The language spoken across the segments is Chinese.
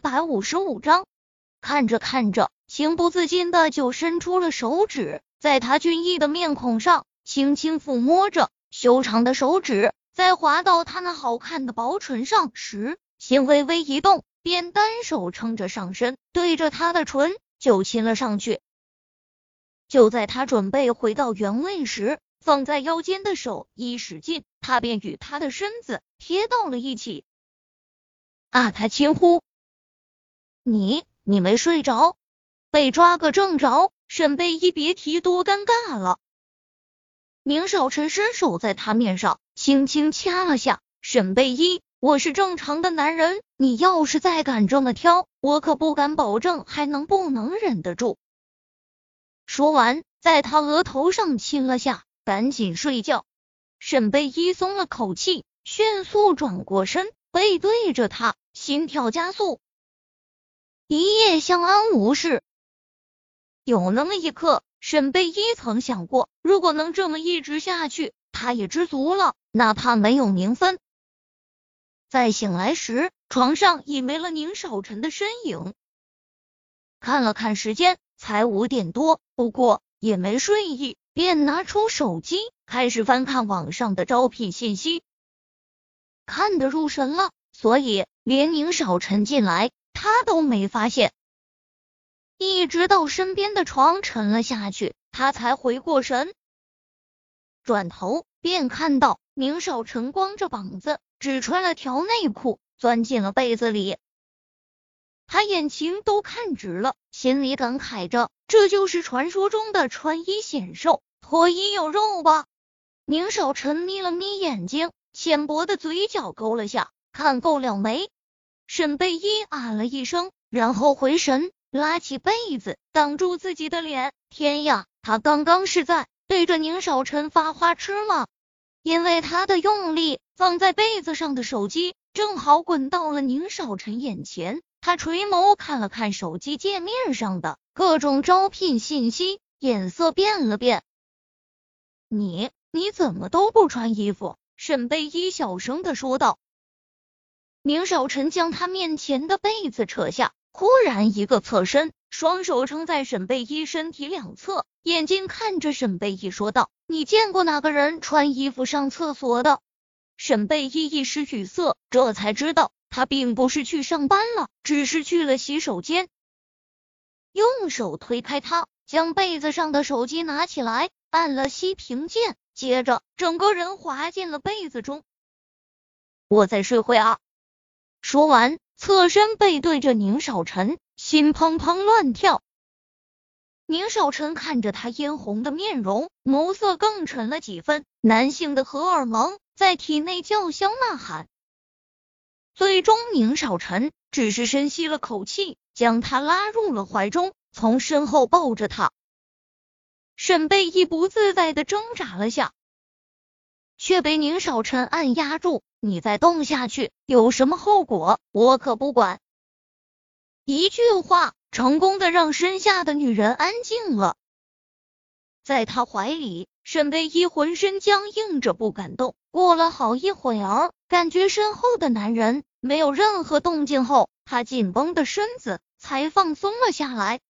百五十五章。看着看着，情不自禁的就伸出了手指，在他俊逸的面孔上轻轻抚摸着，修长的手指在滑到他那好看的薄唇上时，心微微一动，便单手撑着上身，对着他的唇就亲了上去。就在他准备回到原位时，放在腰间的手一使劲，他便与他的身子贴到了一起。啊！他轻呼：“你，你没睡着？被抓个正着！”沈贝依别提多尴尬了。宁少臣伸手在他面上轻轻掐了下。沈贝依，我是正常的男人，你要是再敢这么挑，我可不敢保证还能不能忍得住。说完，在他额头上亲了下，赶紧睡觉。沈贝依松了口气，迅速转过身，背对着他，心跳加速。一夜相安无事。有那么一刻，沈贝依曾想过，如果能这么一直下去，他也知足了，哪怕没有名分。再醒来时，床上已没了宁少臣的身影。看了看时间。才五点多，不过也没睡意，便拿出手机开始翻看网上的招聘信息，看得入神了，所以连宁少臣进来，他都没发现。一直到身边的床沉了下去，他才回过神，转头便看到宁少臣光着膀子，只穿了条内裤，钻进了被子里。他眼睛都看直了，心里感慨着：“这就是传说中的穿衣显瘦，脱衣有肉吧？”宁少臣眯了眯眼睛，浅薄的嘴角勾了下，看够了没？沈贝依啊了一声，然后回神，拉起被子挡住自己的脸。天呀，他刚刚是在对着宁少臣发花痴吗？因为他的用力，放在被子上的手机正好滚到了宁少臣眼前。他垂眸看了看手机界面上的各种招聘信息，脸色变了变。你你怎么都不穿衣服？沈贝依小声的说道。宁少臣将他面前的被子扯下，忽然一个侧身，双手撑在沈贝依身体两侧，眼睛看着沈贝依说道：“你见过哪个人穿衣服上厕所的？”沈贝依一时语塞，这才知道。他并不是去上班了，只是去了洗手间。用手推开他，将被子上的手机拿起来，按了熄屏键，接着整个人滑进了被子中。我再睡会啊！说完，侧身背对着宁少臣，心砰砰乱跳。宁少臣看着他嫣红的面容，眸色更沉了几分，男性的荷尔蒙在体内叫嚣呐喊。最终，宁少臣只是深吸了口气，将他拉入了怀中，从身后抱着他。沈贝依不自在的挣扎了下，却被宁少臣按压住。你再动下去，有什么后果，我可不管。一句话，成功的让身下的女人安静了。在他怀里，沈贝依浑身僵硬着，不敢动。过了好一会儿，感觉身后的男人。没有任何动静后，他紧绷的身子才放松了下来。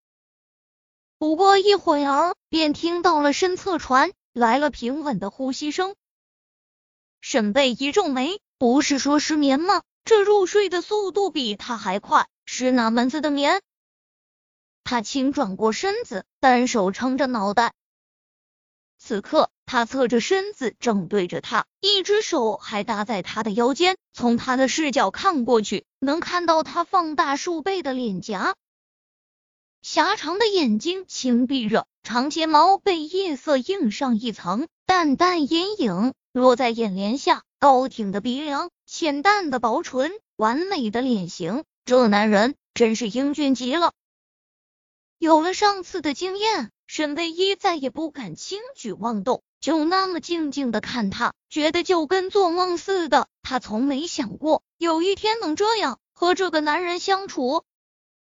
不过一会儿，便听到了身侧传来了平稳的呼吸声。沈贝一皱眉，不是说失眠吗？这入睡的速度比他还快，是哪门子的眠？他轻转过身子，单手撑着脑袋。此刻，他侧着身子，正对着他，一只手还搭在他的腰间。从他的视角看过去，能看到他放大数倍的脸颊，狭长的眼睛轻闭着，长睫毛被夜色映上一层淡淡阴影，落在眼帘下。高挺的鼻梁，浅淡的薄唇，完美的脸型，这男人真是英俊极了。有了上次的经验。沈贝依再也不敢轻举妄动，就那么静静的看他，觉得就跟做梦似的。他从没想过有一天能这样和这个男人相处。